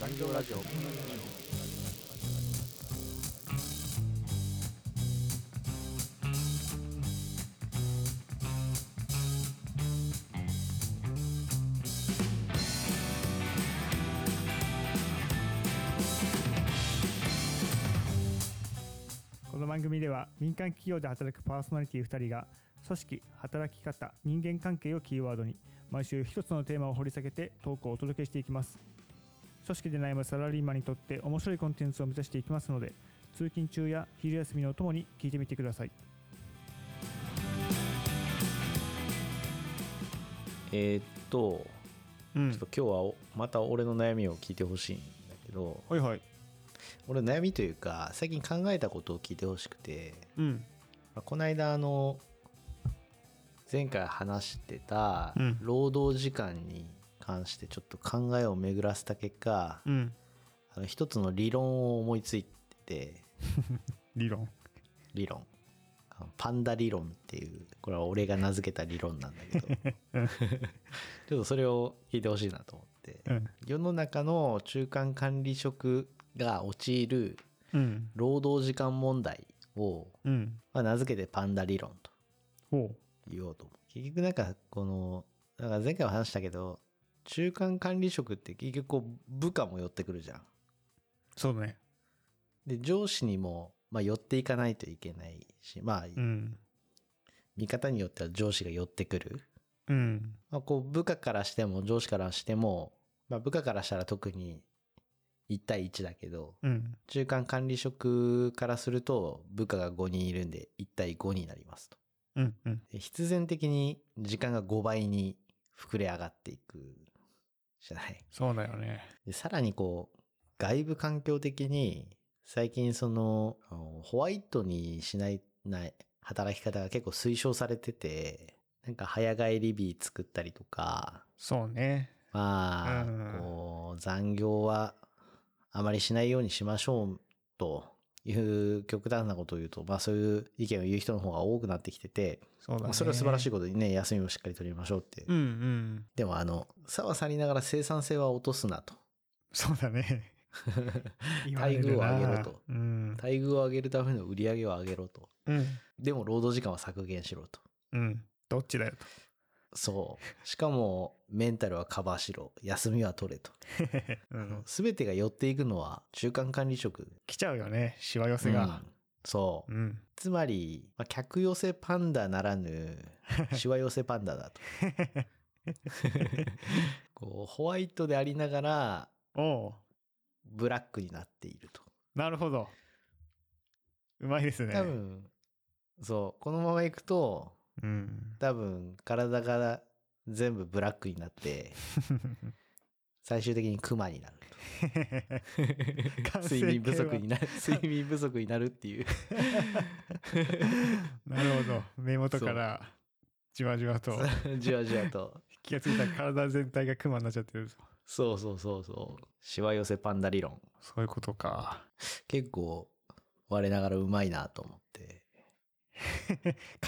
残業ラジオ。この番組では民間企業で働くパーソナリティ2人が組織働き方人間関係をキーワードに毎週一つのテーマを掘り下げてトークをお届けしていきます。組織で悩むサラリーマンにとって面白いコンテンツを目指していきますので通勤中や昼休みのお供に聞いてみてください。えーっとうん。ちょっと今日はおまた俺の悩みを聞いてほしいんだけどはいはい。俺の悩みというか最近考えたことを聞いてほしくて、うん。まあこの間あの前回話してたうん。労働時間に関してちょっと考えを巡らせた結果、うん。あの一つの理論を思いついてて 理論。理論。パンダ理論っていうこれは俺が名付けた理論なんだけど。ちょっとそれを聞いてほしいなと思って、うん。世の中の中間管理職が陥るうん。労働時間問題を、うん。まあ、名付けてパンダ理論とほ言おうと思う。結局なんかこのなんか前回も話したけど中間管理職って結局こう部下も寄ってくるじゃん。うそうだね。で上司にも、まあ、寄っていかないといけないしまあ、うん見方によっては上司が寄ってくる、うん。まあ、こう部下からしても上司からしても、まあ、部下からしたら特に1対1だけどうん。中間管理職からすると部下が5人いるんで1対5になりますと。うんうん。で必然的に時間が5倍に膨れ上がっていくじゃない。そうだよね。でさらにこう、外部環境的に、最近その、ホワイトにしない、ない、働き方が結構推奨されてて、なんか早帰り日作ったりとか、そうね。まあ、うん。こう、残業はあまりしないようにしましょうという極端なことを言うと、まあそういう意見を言う人の方が多くなってきてて、そうだねまあそれは素晴らしいことにね、休みもしっかり取りましょうって。うんうんでもあの、さはさりながら生産性は落とすなと。そうだね 待遇を上げろと。うん待遇を上げるための売り上げを上げろと。うんでも労働時間は削減しろと。うんどっちだよとそう。しかも、メンタルはカバーしろ。休みは取れと。うんすべてが寄っていくのは中間管理職。来ちゃうよね、しわ寄せが。うんそう。うん。つまり、まあ、客寄せパンダならぬ、しわ寄せパンダだと。こう、ホワイトでありながら、ブラックになっていると。なるほど。うまいですね。多分、そう、このままいくと、うん。多分、体が全部ブラックになって、最終的にクマになると。睡眠不足になる、睡眠不足になるっていう。なるほど。目元から、じわじわと、じわじわと。気がついたら体全体がクマになっちゃってると。そうそうそうそう。しわ寄せパンダ理論。そういうことか。結構、我ながらうまいなと思って。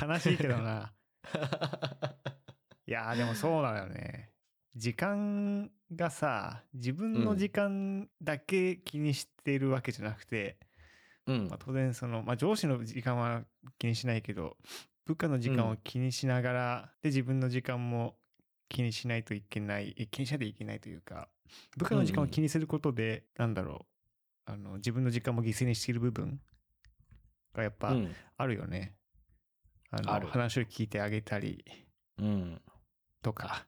悲しいけどな。いやーでもそうだよね。時間がさ、自分の時間だけ気にしてるわけじゃなくて、うんまあ、。当然その、まあ、上司の時間は気にしないけど、部下の時間を気にしながら、で、自分の時間も気にしないといけない、え気にしないといけないというか、部下の時間を気にすることで、なんだろう、あの、自分の時間も犠牲にしている部分がやっぱうん。あるよね。あの、ある話を聞いてあげたりうん。とか、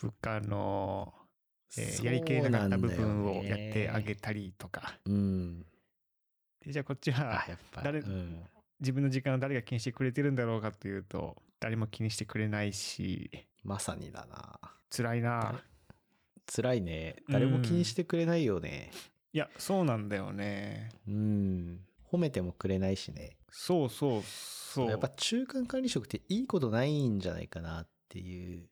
部下の、えーやりきれなかった部分をやってあげて。たりとか。うん。で、じゃあこっちはあ、やっぱ。誰うん。自分の時間を誰が気にしてくれてるんだろうかというと、誰も気にしてくれないし、まさにだな。辛いな。辛いね。誰も気にしてくれないよね。いや、そうなんだよね。うん。褒めてもくれないしね。そうそうそう。やっぱ中間管理職っていいことないんじゃないかなっていう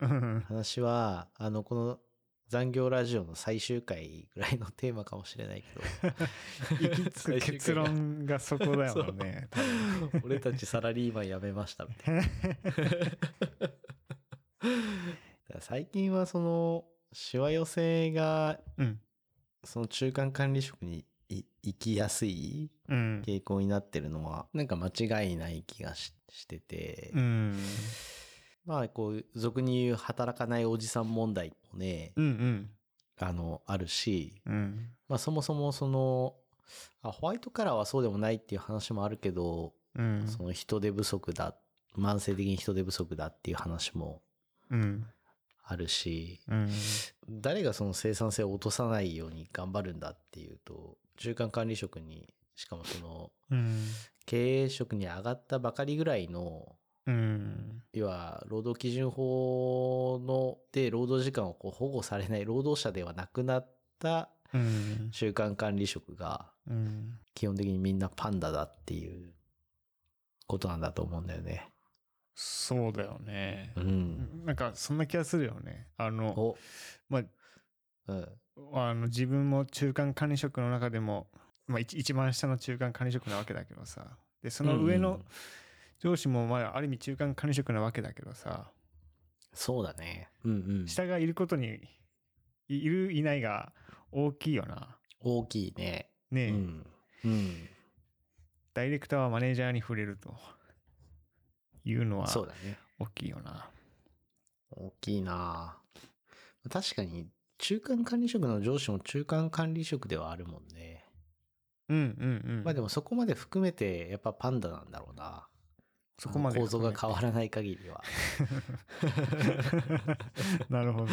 うん話は、あの、この残業ラジオの最終回ぐらいのテーマかもしれないけど、行き着く結論がそこだよね。俺たちサラリーマン辞めましたみたいな。最近はその、しわ寄せがうん。その中間管理職にい行きやすいうん。傾向になってるのは、なんか間違いない気がししてて、うん。まあ、こう、俗に言う働かないおじさん問題もね、うんうん。あの、あるし、うん。まあ、そもそもその、あホワイトカラーはそうでもないっていう話もあるけど、うん。その人手不足だ、慢性的に人手不足だっていう話もうん。あるし、うん。誰がその生産性を落とさないように頑張るんだっていうと、中間管理職に、しかもその、うん。経営職に上がったばかりぐらいの、うん。要は、労働基準法ので労働時間をこう保護されない労働者ではなくなったうん。中間管理職が、うん。基本的にみんなパンダだっていうことなんだと思うんだよね。そうだよねう。ん。なんかそんな気がするよね。あの、お、まあ、うん。あの自分も中間管理職の中でも、まあ、一一番下の中間管理職なわけだけどさでその上の上司もまあある意味中間管理職なわけだけどさそうだね。うんうん。下がいることにいいるいないが大きいよな大きいね。ねえ、うん。うん。ダイレクターはマネージャーに触れるというのはそうだね。大きいよな大きいな確かに、中間管理職の上司も中間管理職ではあるもんね。うんうんうんまあでもそこまで含めて、やっぱパンダなんだろうな。そこまで構造が変わわらない限りは。なるほどね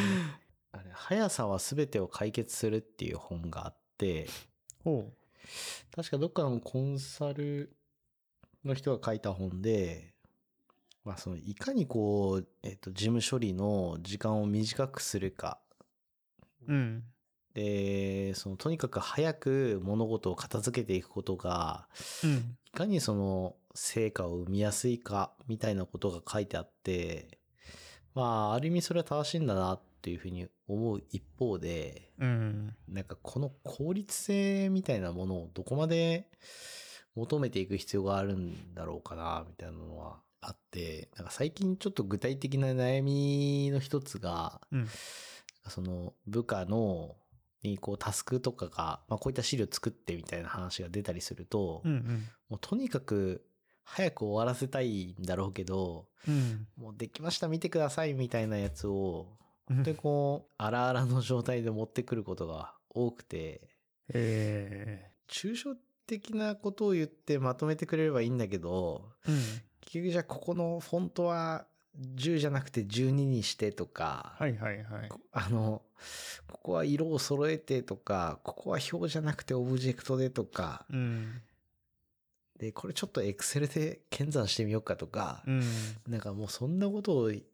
あれ、速さは全てを解決するっていう本があって、ほ確かどっかのコンサルの人が書いた本で、まあそのいかにこう、えっ、と、事務処理の時間を短くするか。ううん。で、そのとにかく早く物事を片付けていくことが、うん。いかにその成果を生みやすいかみたいなことが書いてあって、まあ、ある意味それは正しいんだなっていうふうに思う一方で、うん。なんかこの効率性みたいなものをどこまで求めていく必要があるんだろうかな、みたいなのはあって、なんか最近ちょっと具体的な悩みの一つが、うん。その部下のにこうタスクとかが、まあ、こういった資料作ってみたいな話が出たりすると、うんうん。もうとにかく早く終わらせたいんだろうけど、うん。もうできました見てくださいみたいなやつを、うん。本当にこう、荒々の状態で持ってくることが多くて、え抽象的なことを言ってまとめてくれればいいんだけど、ーうん。結局じゃあここのフォントは10じゃなくて12にしてとか、はいはいはい。あの、ここは色を揃えてとか、ここは表じゃなくてオブジェクトでとか、うん。で、これちょっとエクセルで検算してみようかとか、うん。なんかもうそんなことを一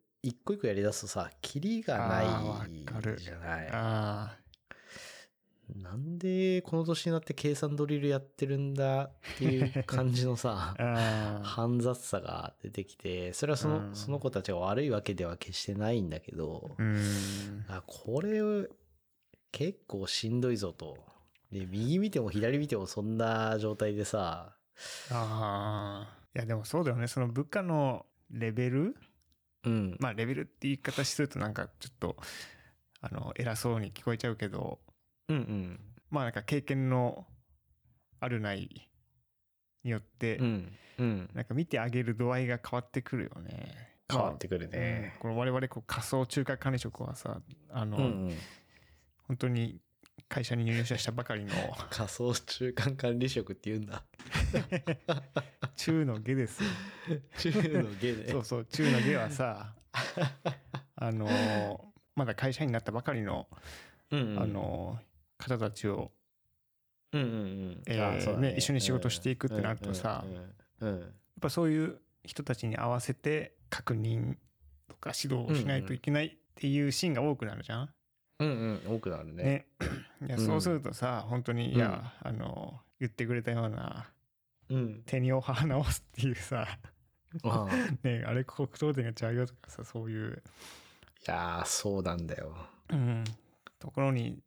個一個やり出すとさ、キリがなあーわかる。いじゃない。あなんでこの年になって計算ドリルやってるんだっていう感じのさ 煩雑さが出てきて、それはその、うん。その子たちが悪いわけでは決してないんだけど、うん。あこれ結構しんどいぞと。で、右見ても左見てもそんな状態でさ、あー。いやでもそうだよね。その部下のレベル？うん。まあレベルって言い方するとなんかちょっとあの偉そうに聞こえちゃうけどうんうん。まあなんか経験のあるないによって、うん。うん。なんか見てあげる度合いが変わってくるよね。変わってくるまあ。この我々こう仮想中華管理職はさあの、うんうん。本当に会社に入社したばかりの 仮想中間管理職って言うんだ。中の下ですよ。中の下で。そうそう中の下はさあのまだ会社員になったばかりの、うんうんあ、の方たちをうんうんうん。えね一緒に仕事していくってなるとさうんうんうんやっぱそういう人たちに合わせて確認とか指導をしないといけないっていうシーンが多くなるじゃん。うんうん、多くなるね。ね。いやうんそうするとさ、本当にいや、あの言ってくれたようなうん。手にお花直すっていうさあ ねあれ黒糖点がちゃうよとかさそういう、やー、そうなんだよ。うん、ところに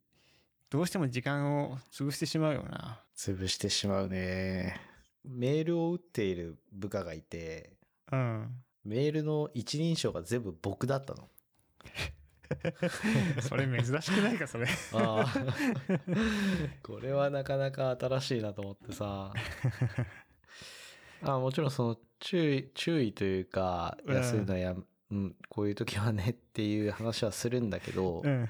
どうしても時間を潰してしまうよな。潰してしまうね。メールを打っている部下がいて、うん。メールの一人称が全部僕だったの。それ珍しくないかそれああ。これはなかなか新しいなと思ってさ。あもちろんその注意、注意というか、いや、うんそういうのや、うん、こういう時はねっていう話はするんだけど、うん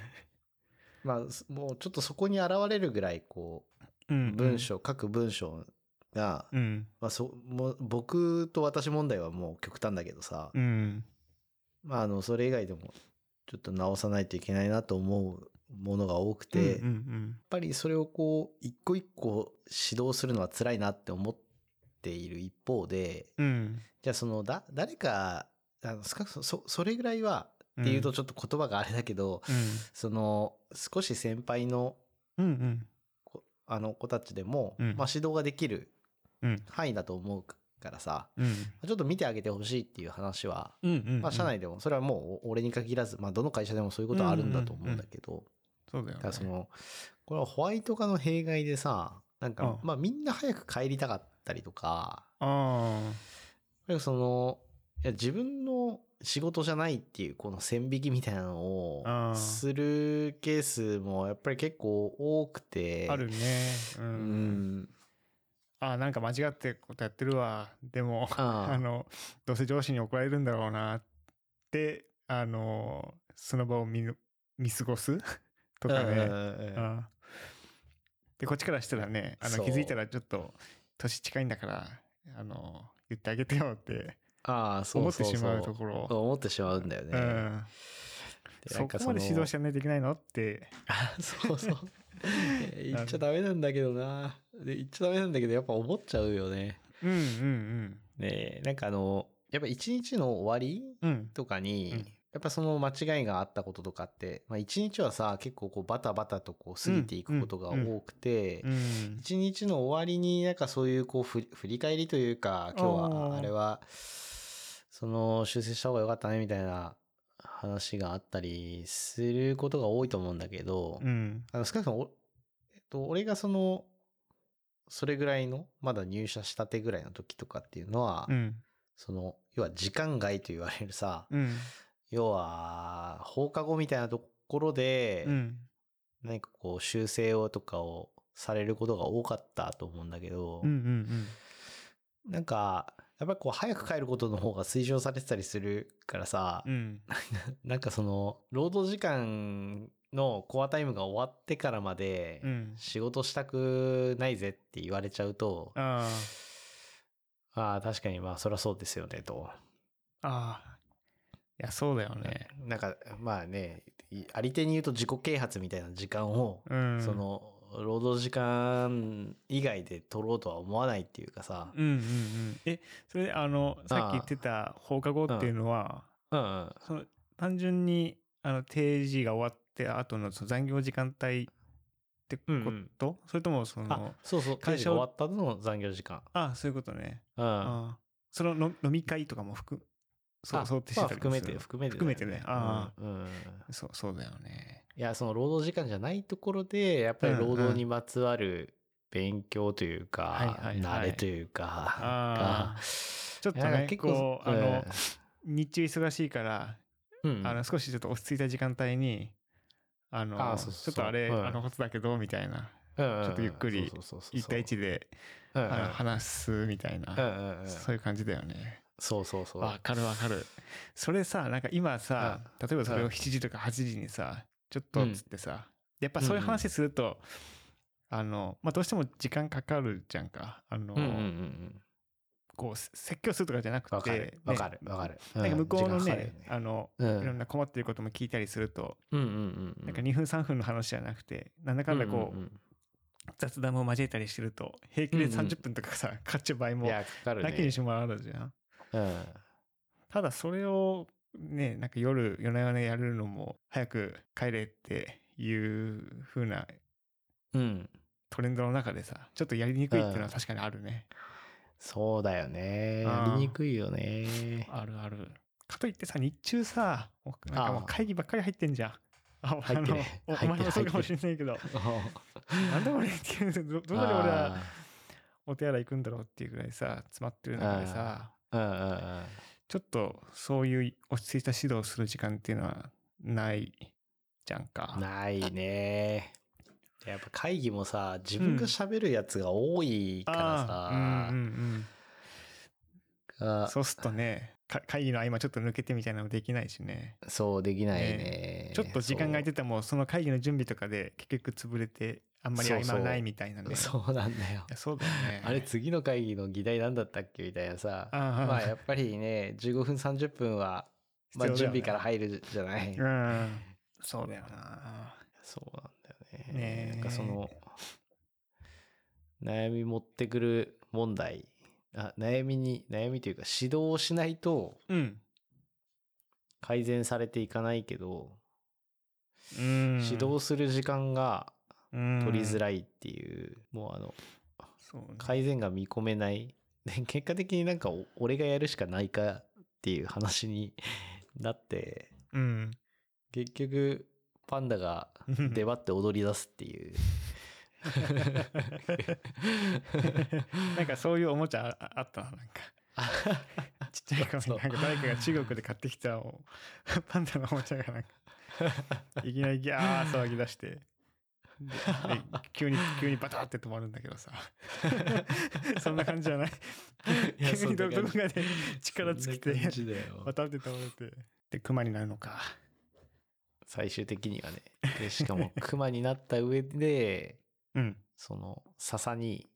まあ、すもうちょっとそこに現れるぐらい、こうう、文章、各文章が、うん。まあ、そ、もう僕と私問題はもう極端だけどさ、うん。まあ、あの、それ以外でも、ちょっと直さないといけないなと思うものが多くて、うんうんやっぱりそれをこう、一個一個指導するのは辛いなって思っている一方で、じゃあその、だ、誰か、あの、少なくそ、それぐらいは、っていうとちょっと言葉があれだけど、その、少し先輩のうんうん。こあの子たちでも、うん。まあ指導ができるうん。範囲だと思うからさ、うん。ちょっと見てあげてほしいっていう話は、うんうんまあ社内でも、それはもう俺に限らず、まあどの会社でもそういうことはあるんだと思うんだけど、そうだよね。だからその、これはホワイト化の弊害でさ、なんか、うん。まあみんな早く帰りたかったりとか、あやっぱりその、いや自分の仕事じゃないっていうこの線引きみたいなのをするケースもやっぱり結構多くて。ああるね。ううん。ん。あなんか間違ってことやってるわ。でも あのどうせ上司に怒られるんだろうなってあのその場を見ぬ見過ごす？とかね。でこっちからしたらねあの気づいたらちょっと年近いんだからあの言ってあげてよってああ、そう思ってしまうところ。思ってしまうんだよね。うん。でそこまで指導しないといけないの？って。あそうそう。言っちゃダメなんだけどな。で言っちゃダメなんだけど、やっぱ思っちゃうよね。うんうんねえ、なんかあの、やっぱ一日の終わりうん。うんとかに、うん。やっぱその間違いがあったこととかって、まあ一日はさ、結構こうバタバタとこう過ぎていくことが多くて、うん一日の終わりになんかそういうこう振り振り返りというか、今日はあれは、その修正した方が良かったねみたいな話があったりすることが多いと思うんだけど、うん。あの少なくともお、えっと、俺がその、それぐらいの、まだ入社したてぐらいの時とかっていうのは、うん。その、要は時間外と言われるさ、うん。要は、放課後みたいなところで、うん。何かこう修正をとかをされることが多かったと思うんだけど、うんうんなんか、やっぱりこう早く帰ることの方が推奨されてたりするからさ、うん。なんかその、労働時間のコアタイムが終わってからまでうん。仕事したくないぜって言われちゃうと、あああ、確かにまあそりゃそうですよねと。あああいやそうだよね。なんかまあね、いあり手に言うと自己啓発みたいな時間を、うん。その、労働時間以外で取ろうとは思わないっていうかさ。うんうんうんえそれであのさっき言ってた放課後っていうのはうんうん。その単純にあの定時が終わって後のその残業時間帯ってこと、うんうんそれともそあの、そうそう、会会社終わった後の残業時間。あそういうことね、うん。あそのの飲み会とかも含そうあ想定してまあたりもする含めて、含めてだよ。含めてねあうん。うんそうそうだよねいや、その労働時間じゃないところで、やっぱり労働にまつわる勉強というはいか、慣れというか、ちょっとね結構あの、日中忙しいからうん、あの少しちょっと落ち着いた時間帯にあのあそうそうちょっとあれ、うん。あのことだけどみたいな。ちょちょっとゆっくり一対一で、うん話すみたいな、そういう感じだよね。そうそうそう。わかるわかる。それさなんか今さ、例えばそれを7時とか8時にさちょっとっつってさ、やっぱそういう話すると、あのまあどうしても時間かかるじゃんかあの、うんうんうんうん。こう説教するとかじゃなくてわかる。わかる。わかる。なんか向こうのね,、時間かかるよあの、うんいろんな困ってることも聞いたりすると、うんうんうんうん。なんか2分3分の話じゃなくてなんだかんだこう、んん雑談も交えたりしてると平気でうんうん30分とかさ、かかっちゃう場合も。なきにしもあるじゃん。うん。ただそれをねなんか夜夜な夜なやるのも早く帰れっていう風なうん。トレンドの中でさちょっとやりにくいっていうのは確かにあるね。そうだよね。やりにくいよね。あるある。かといってさ日中さなんかもう会議ばっかり入ってんじゃん。あ あの お前もそうかもしれないけど なんで俺っていうどどこで俺はお手洗い行くんだろうっていうぐらいさ詰まってる中でさうんうんうん。ちょっとそういう落ち着いた指導をする時間っていうのはないじゃんか。ないね。やっぱ会議もさ、自分が喋るやつが多いからさ、うんうんうん。がそうするとね、か会議の合間ちょっと抜けてみたいなのもできないしね。そうできないね。ちょっと時間が空いてても、その会議の準備とかで結局潰れて、あんまりないみたいなね。そうそうなんだよそうだよね。あれ次の会議の議題なんだったっけみたいなさ。まあやっぱりね、15分30分は、まあ準備から入るじゃない？うん。そうだよな。そうなんだよね。ねえなんかその、悩み持ってくる問題。あ悩みに、悩みというか指導をしないとうん。改善されていかないけど、うん。指導する時間が取取りづい。らいっていう、もうあの、ね改善が見込めない。で結果的になんかお俺がやるしかないかっていう話になって、うん。結局パンダが出張って踊り出すっていう。なんかそういうおもちゃああったな、なんか。ちっちゃい頃になんか誰かが中国で買ってきたお パンダのおもちゃがなんか、いきなりギャー騒ぎ出して、急に、急にバタって止まるんだけどさ。そんな感じじゃない？急にどこかで力尽きてバタって倒れて、で、熊になるのか。最終的にはね。でしかも 熊になった上で、うん。その笹に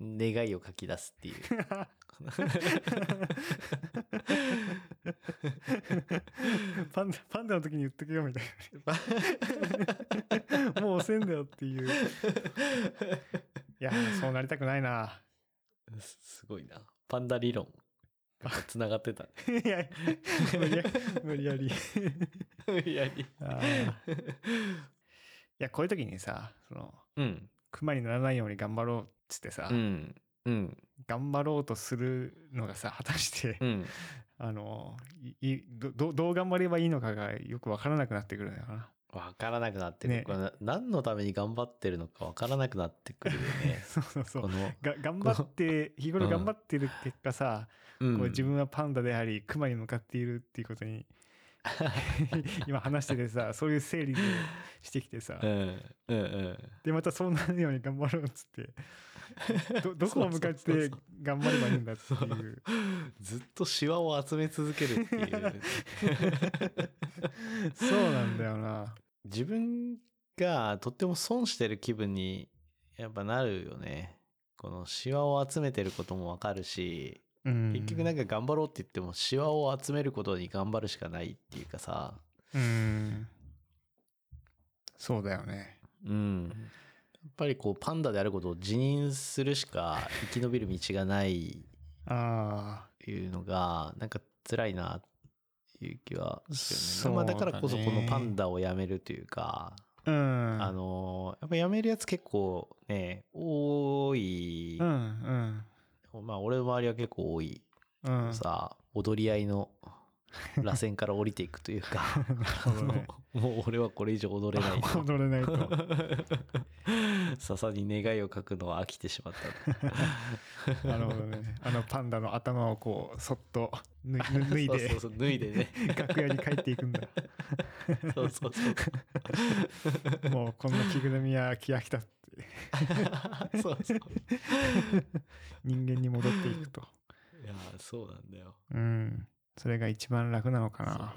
願いを書き出すっていう。パンダ、パンダの時に言っとけよみたいな。もう遅いんだよっていう。いや、そうなりたくないな。すすごいな。パンダ理論。つながってた。いや、無理や無理やり。無理やり。いや、こういう時にさ、その、うん。熊にならないように頑張ろうっつってさ、うん。うん。頑張ろうとするのがさ、果たして、うん。あの、いいどどどう頑張ればいいのかがよくわからなくなってくるんだよな。わからなくなってくる。ねこれな何のために頑張ってるのかわからなくなってくるよね。そうそうそうが頑張って、日頃頑張ってる結果さ、うんこう自分はパンダであり、クマに向かっているっていうことに、今話しててさ、そういう整理をしてきてさ、うん。うんうん。で、またそうなるように頑張ろうっつって、ど、どこを向かってそうそうそう頑張ればいいんだっていう。ずっとシワを集め続けるっていう。そうなんだよな。自分がとっても損してる気分にやっぱなるよね。このシワを集めてることもわかるし、うん。結局なんか頑張ろうって言ってもシワを集めることに頑張るしかないっていうかさ、うん。そうだよね。うん。やっぱりこうパンダであることを自認するしか 生き延びる道がないあいうのがなんか辛いなっていう気はするよね。まあだからこそこのパンダをやめるというか、あ。うん。あのやっぱやめるやつ結構ね多い、うんうん。まあ俺の周りは結構多い、うん。さ踊り合いの 螺旋から降りていくというか ねもう俺はこれ以上踊れないと 踊れないと。笹に願いを書くのは飽きてしまったなるほどね。あのパンダの頭をこう、そっと脱い脱いでそうそう、そう脱いでね楽屋に帰っていくんだ。そうそうそうもうこんな着ぐるみは着飽きたって。そうそう人間に戻っていくと。いやそうなんだようん。それが一番楽なのかな。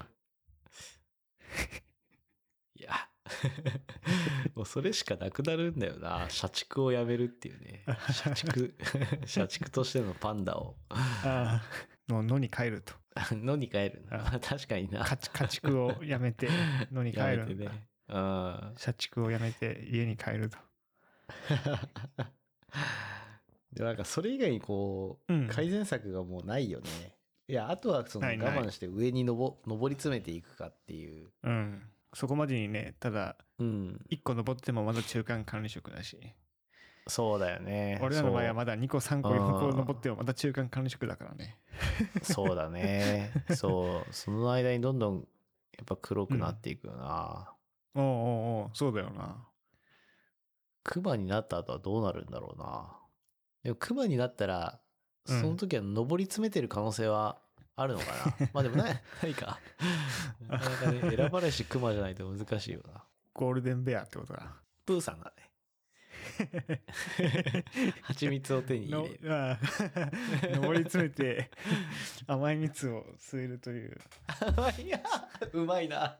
いや。もうそれしかなくなるんだよな。社畜をやめるっていうね。社畜。社畜としてのパンダを。ああ。の、野に帰ると。野に帰るな。確かにな。家家畜をやめて野に帰やめるんだ。てね。うん社畜をやめて家に帰ると。でもなんかそれ以外にこう、うん。改善策がもうないよねいやあとはその我慢して上にのぼ上り詰めていくかっていう。うん。そこまでにね、ただ、うん。1個登ってもまだ中間管理職だし、そうだよね。俺らの場合はまだ2個3個うん4個登ってもまだ中間管理職だからね。そうだね。そう。その間にどんどんやっぱ黒くなっていくよな、おうおうおうそうだよな。クマになった後はどうなるんだろうな。でもクマになったらうんその時は上り詰めてる可能性はあるのかな？まあでもね、何か、なかなかね、選ばれし熊じゃないと難しいよな。ゴールデンベアってことだ。プーさんだね。蜂蜜を手にの入れる。あり詰めて甘い蜜を吸えるという。いや、うまいな。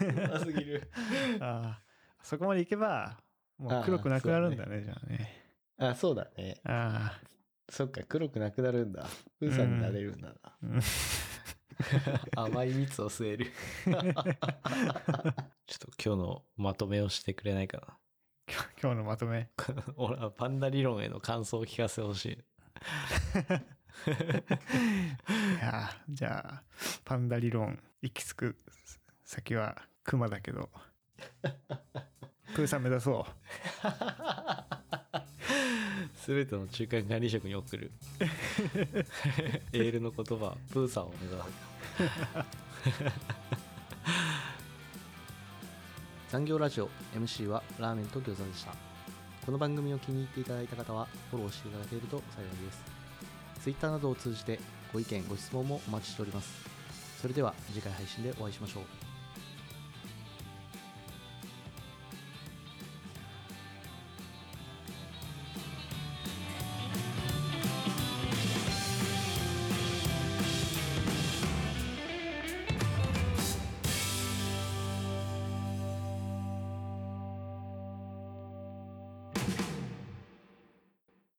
うますぎる。ああそこまでいけば、もう黒くなくなるんだね、じゃあね。あ、そうだね。ああ。そっか、黒くなくなるんだ。プーさんになれるんだな。うん 甘い蜜を吸える。ちょっと今日のまとめをしてくれないかな。今 日今日のまとめ？俺はパンダ理論への感想を聞かせてほしい。いやーじゃあ、パンダ理論、行き着く先はクマだけど、プーさん目指そう。すべての中間管理職に送る。エールの言葉、プーさんを目指す。残業ラジオ MC はラーメンと餃子でした。この番組を気に入っていただいた方はフォローしていただけると幸いです。Twitter などを通じてご意見、ご質問もお待ちしております。それでは次回配信でお会いしましょう。